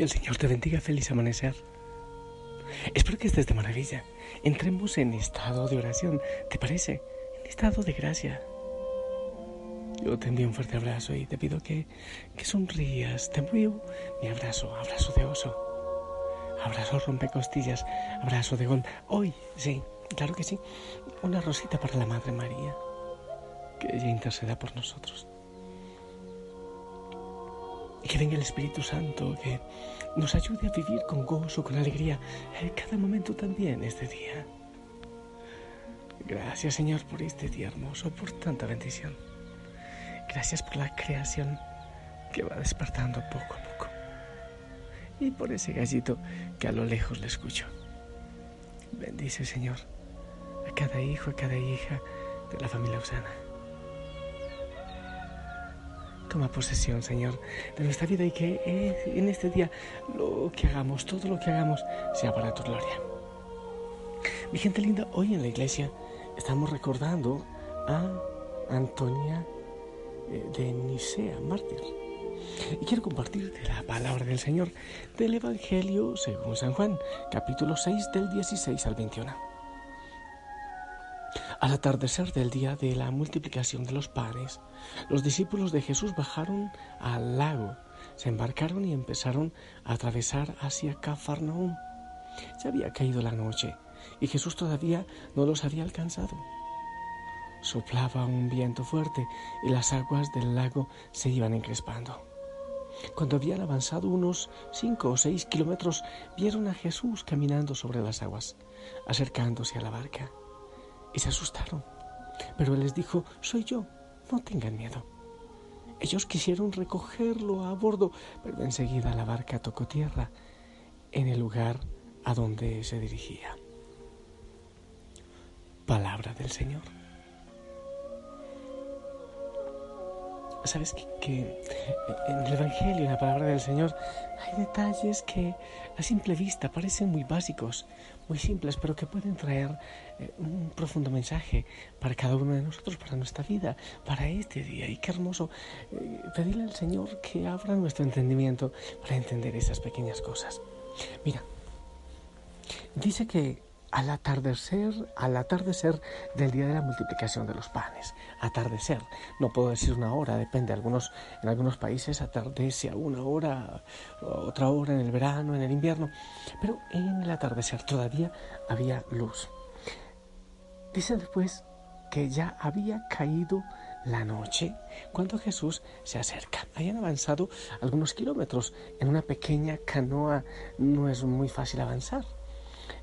Que el Señor te bendiga, feliz amanecer. Espero que estés de maravilla. Entremos en estado de oración, ¿te parece? En estado de gracia. Yo te envío un fuerte abrazo y te pido que, que sonrías. Te envío mi abrazo, abrazo de oso. Abrazo rompecostillas, abrazo de gol. Hoy, sí, claro que sí, una rosita para la Madre María. Que ella interceda por nosotros. Y que venga el Espíritu Santo, que nos ayude a vivir con gozo, con alegría, en cada momento también este día. Gracias Señor por este día hermoso, por tanta bendición. Gracias por la creación que va despertando poco a poco. Y por ese gallito que a lo lejos le escucho. Bendice Señor a cada hijo, a cada hija de la familia Usana. Toma posesión, Señor, de nuestra vida y que en este día lo que hagamos, todo lo que hagamos, sea para tu gloria. Mi gente linda, hoy en la iglesia estamos recordando a Antonia eh, de Nicea, mártir. Y quiero compartirte la palabra del Señor del Evangelio según San Juan, capítulo 6 del 16 al 21. Al atardecer del día de la multiplicación de los panes, los discípulos de Jesús bajaron al lago, se embarcaron y empezaron a atravesar hacia Cafarnaúm. Ya había caído la noche y Jesús todavía no los había alcanzado. Soplaba un viento fuerte y las aguas del lago se iban encrespando. Cuando habían avanzado unos cinco o seis kilómetros, vieron a Jesús caminando sobre las aguas, acercándose a la barca y se asustaron. Pero él les dijo, soy yo, no tengan miedo. Ellos quisieron recogerlo a bordo, pero enseguida la barca tocó tierra en el lugar a donde se dirigía. Palabra del Señor. Sabes que, en el Evangelio, en la palabra del Señor, hay detalles que a simple vista parecen muy básicos, muy simples, pero que pueden traer eh, un profundo mensaje para cada uno de nosotros, para nuestra vida, para este día. Y qué hermoso eh, pedirle al Señor que abra nuestro entendimiento para entender esas pequeñas cosas. Mira, dice que al atardecer, al atardecer del día de la multiplicación de los panes. Atardecer, no puedo decir una hora, depende. Algunos, en algunos países atardece a una hora, otra hora en el verano, en el invierno, pero en el atardecer todavía había luz. Dice después que ya había caído la noche cuando Jesús se acerca. Hayan avanzado algunos kilómetros. En una pequeña canoa no es muy fácil avanzar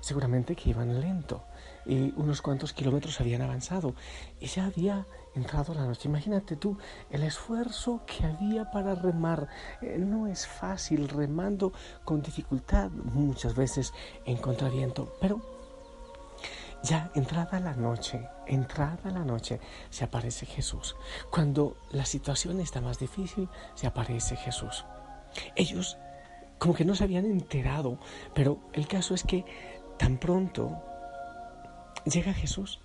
seguramente que iban lento y unos cuantos kilómetros habían avanzado y ya había entrado la noche. Imagínate tú el esfuerzo que había para remar. Eh, no es fácil remando con dificultad, muchas veces en contraviento, pero ya entrada la noche, entrada la noche, se aparece Jesús. Cuando la situación está más difícil, se aparece Jesús. Ellos como que no se habían enterado, pero el caso es que Tan pronto llega Jesús,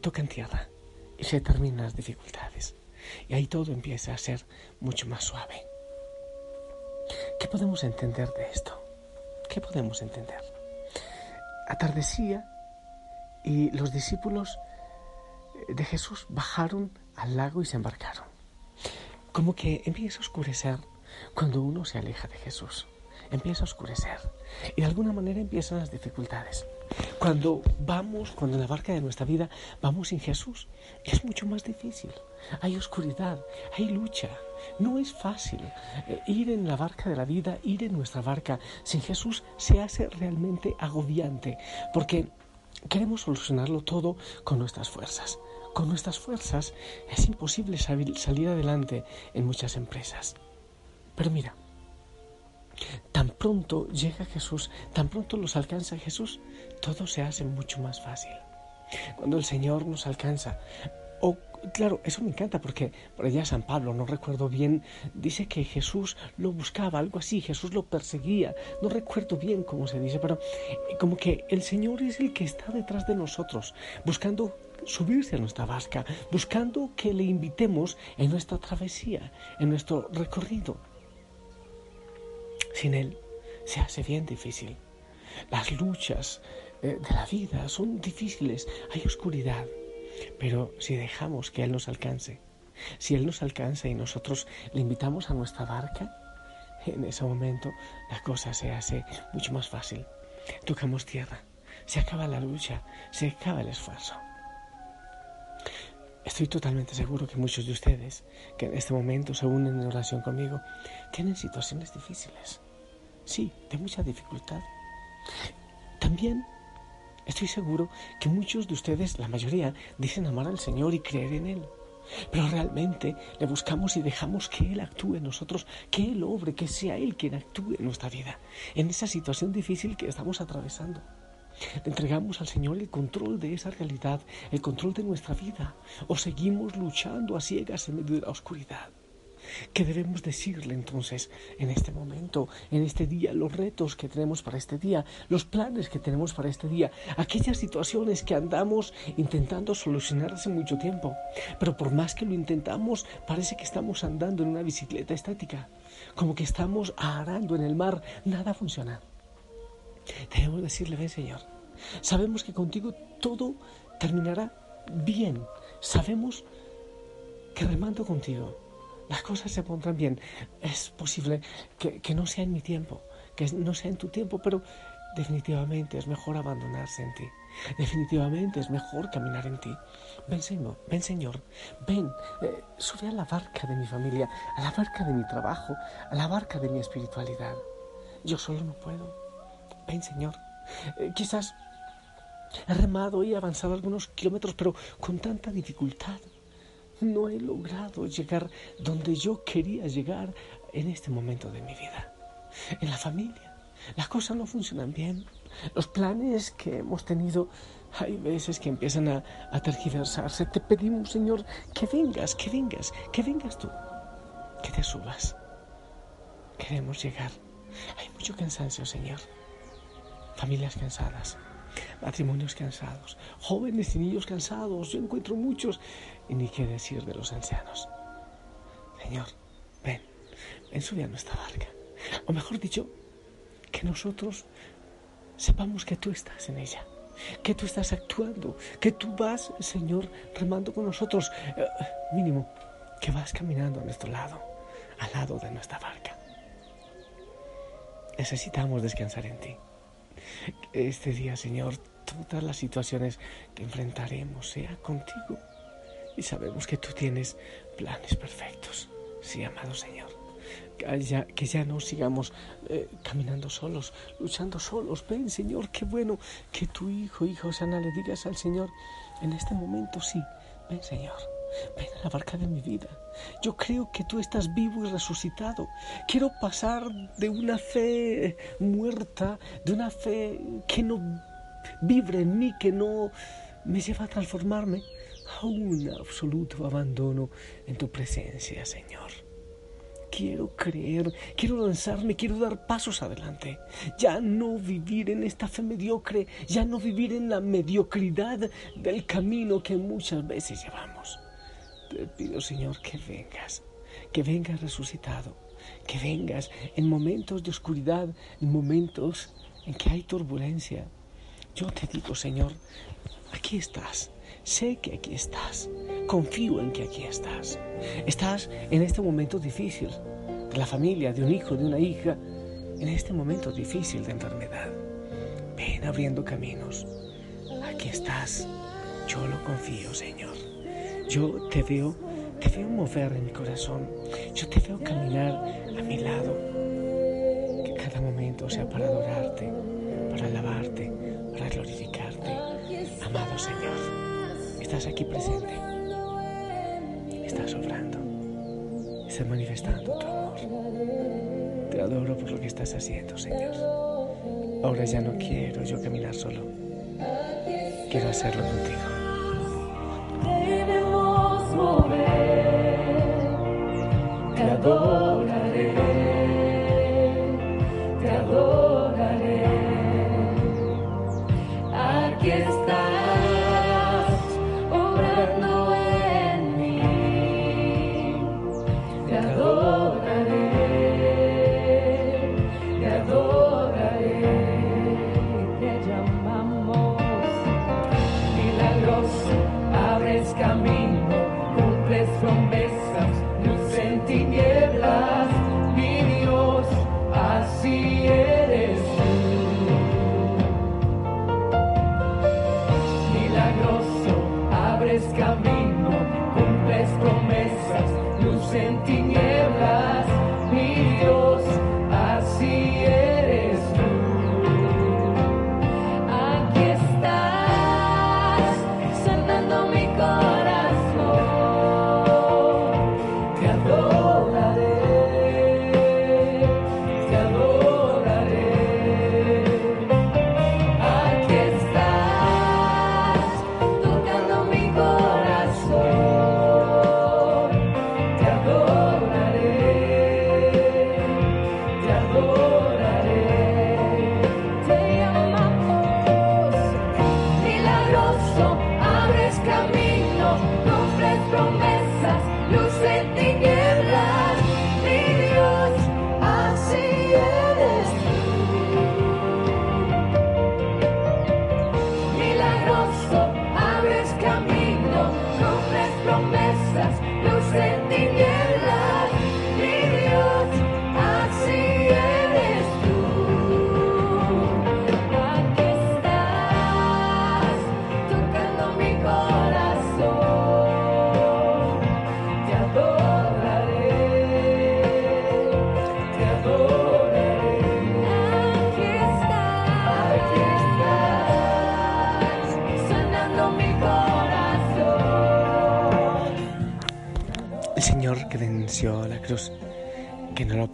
tocan tierra y se terminan las dificultades. Y ahí todo empieza a ser mucho más suave. ¿Qué podemos entender de esto? ¿Qué podemos entender? Atardecía y los discípulos de Jesús bajaron al lago y se embarcaron. Como que empieza a oscurecer cuando uno se aleja de Jesús empieza a oscurecer y de alguna manera empiezan las dificultades. Cuando vamos, cuando en la barca de nuestra vida vamos sin Jesús, es mucho más difícil. Hay oscuridad, hay lucha. No es fácil eh, ir en la barca de la vida, ir en nuestra barca sin Jesús se hace realmente agobiante porque queremos solucionarlo todo con nuestras fuerzas. Con nuestras fuerzas es imposible salir adelante en muchas empresas. Pero mira, Tan pronto llega Jesús, tan pronto los alcanza Jesús, todo se hace mucho más fácil. Cuando el Señor nos alcanza, o claro, eso me encanta porque por allá San Pablo, no recuerdo bien, dice que Jesús lo buscaba, algo así, Jesús lo perseguía, no recuerdo bien cómo se dice, pero eh, como que el Señor es el que está detrás de nosotros, buscando subirse a nuestra barca, buscando que le invitemos en nuestra travesía, en nuestro recorrido. Sin Él se hace bien difícil. Las luchas eh, de la vida son difíciles, hay oscuridad, pero si dejamos que Él nos alcance, si Él nos alcanza y nosotros le invitamos a nuestra barca, en ese momento la cosa se hace mucho más fácil. Tocamos tierra, se acaba la lucha, se acaba el esfuerzo. Estoy totalmente seguro que muchos de ustedes que en este momento se unen en oración conmigo tienen situaciones difíciles. Sí, de mucha dificultad. También estoy seguro que muchos de ustedes, la mayoría, dicen amar al Señor y creer en Él. Pero realmente le buscamos y dejamos que Él actúe en nosotros, que Él obre, que sea Él quien actúe en nuestra vida, en esa situación difícil que estamos atravesando. Le entregamos al Señor el control de esa realidad, el control de nuestra vida, o seguimos luchando a ciegas en medio de la oscuridad. ¿Qué debemos decirle entonces en este momento, en este día, los retos que tenemos para este día, los planes que tenemos para este día, aquellas situaciones que andamos intentando solucionar hace mucho tiempo? Pero por más que lo intentamos, parece que estamos andando en una bicicleta estática, como que estamos arando en el mar, nada funciona. Debemos decirle, ven Señor, sabemos que contigo todo terminará bien, sabemos que remando contigo las cosas se pondrán bien. Es posible que, no sea en mi tiempo, que no sea en tu tiempo, pero definitivamente es mejor abandonarse en ti. Definitivamente es mejor caminar en ti. Ven Señor, ven Señor, ven, eh, sube a la barca de mi familia, a la barca de mi trabajo, a la barca de mi espiritualidad. Yo solo no puedo. Ven Señor. Eh, quizás he remado y avanzado algunos kilómetros, pero con tanta dificultad no he logrado llegar donde yo quería llegar en este momento de mi vida. En la familia, las cosas no funcionan bien. Los planes que hemos tenido hay veces que empiezan a, tergiversarse. Te pedimos, Señor, que vengas, que vengas, que vengas tú, que te subas. Queremos llegar. Hay mucho cansancio, Señor. Familias cansadas, matrimonios cansados, jóvenes y niños cansados. Yo encuentro muchos y ni qué decir de los ancianos. Señor, ven, ven, sube a nuestra barca. O mejor dicho, que nosotros sepamos que tú estás en ella, que tú estás actuando, que tú vas, Señor, remando con nosotros. Eh, mínimo, que vas caminando a nuestro lado, al lado de nuestra barca. Necesitamos descansar en ti. Este día, Señor, todas las situaciones que enfrentaremos sea contigo y sabemos que tú tienes planes perfectos. Sí, amado Señor. Que ya, que ya no sigamos eh, caminando solos, luchando solos. Ven, Señor, qué bueno que tu hijo, hijo Osana, le digas al Señor en este momento, sí, ven, Señor. Ven a la barca de mi vida. Yo creo que tú estás vivo y resucitado. Quiero pasar de una fe muerta, de una fe que no vibre en mí, que no me lleva a transformarme, a un absoluto abandono en tu presencia, Señor. Quiero creer, quiero lanzarme, quiero dar pasos adelante. Ya no vivir en esta fe mediocre, ya no vivir en la mediocridad del camino que muchas veces llevamos. Te pido, Señor, que vengas, que vengas resucitado, que vengas en momentos de oscuridad, en momentos en que hay turbulencia. Yo te digo, Señor, aquí estás Sé que aquí estás. Confío en que aquí estás. Estás en este momento difícil de la familia, de un hijo, de una hija, en este momento difícil de enfermedad. Ven abriendo caminos. Aquí estás. Yo lo confío, Señor. Yo te veo, te veo mover en mi corazón. Yo te veo caminar a mi lado. Que cada momento sea para adorarte, para alabarte, para glorificarte. Amado Señor. Estás aquí presente. Estás obrando. Estás manifestando tu amor. Te adoro por lo que estás haciendo, Señor. Ahora ya no quiero yo caminar solo. Quiero hacerlo contigo. promesas, luz en tinieblas, mi Dios.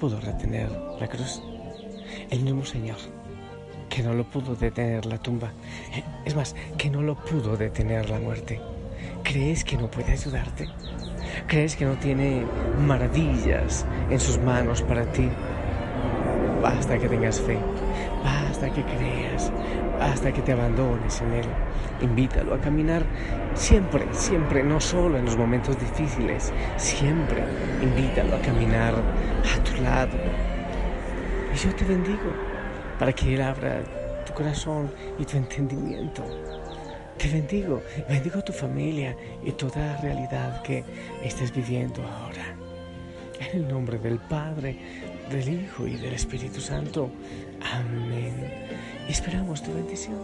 Pudo retener la cruz. El mismo Señor que no lo pudo detener la tumba. Es más, que no lo pudo detener la muerte. ¿Crees que no puede ayudarte? ¿Crees que no tiene maravillas en sus manos para ti? Basta que tengas fe, basta que creas, basta que te abandones en Él. Invítalo a caminar siempre, siempre, no solo en los momentos difíciles, siempre invítalo a caminar a tu lado. Y yo te bendigo para que Él abra tu corazón y tu entendimiento. Te bendigo, bendigo tu familia y toda realidad que estés viviendo ahora. En el nombre del Padre, del Hijo y del Espíritu Santo. Amén. Esperamos tu bendición.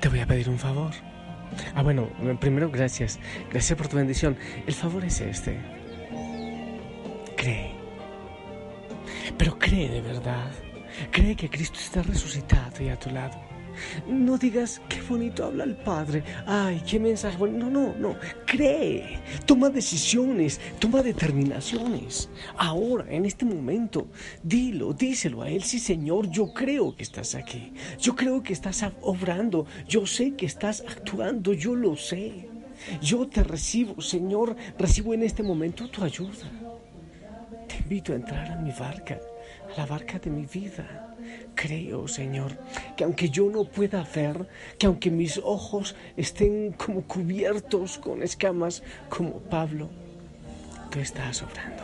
Te voy a pedir un favor. Ah, bueno, primero gracias. Gracias por tu bendición. El favor es este. Cree de verdad. Cree que Cristo está resucitado y a tu lado. No digas qué bonito habla el Padre. Ay, qué mensaje. No, no, no. Cree. Toma decisiones. Toma determinaciones. Ahora, en este momento, dilo, díselo a Él. Sí, Señor, yo creo que estás aquí. Yo creo que estás obrando. Yo sé que estás actuando. Yo lo sé. Yo te recibo, Señor. Recibo en este momento tu ayuda. Te invito a entrar a mi barca, la barca de mi vida Creo, Señor, que aunque yo no pueda ver, que aunque mis ojos estén como cubiertos con escamas, como Pablo, tú estás obrando,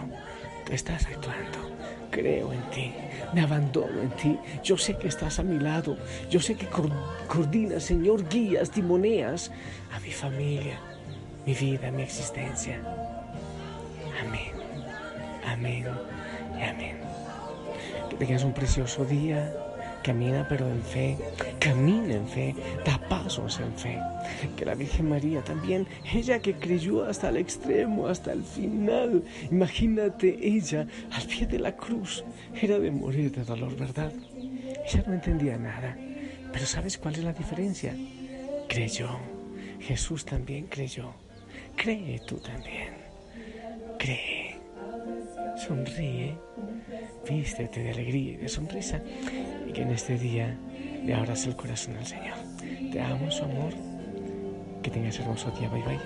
tú estás actuando. Creo en ti, me abandono en ti. Yo sé que estás a mi lado. Yo sé que coordinas, Señor, guías, timoneas a mi familia, mi vida, mi existencia. Amén, amén y amén. Que tengas un precioso día. Camina pero en fe, camina en fe, da pasos en fe. Que la Virgen María también, ella que creyó hasta el extremo, hasta el final, imagínate ella al pie de la cruz, era de morir de dolor, ¿verdad? Ella no entendía nada, pero ¿sabes cuál es la diferencia? Creyó, Jesús también creyó, cree tú también, cree, sonríe, vístete de alegría y de sonrisa. Y que en este día le abras el corazón al Señor. Te amo su amor, que tengas hermoso día, bye bye.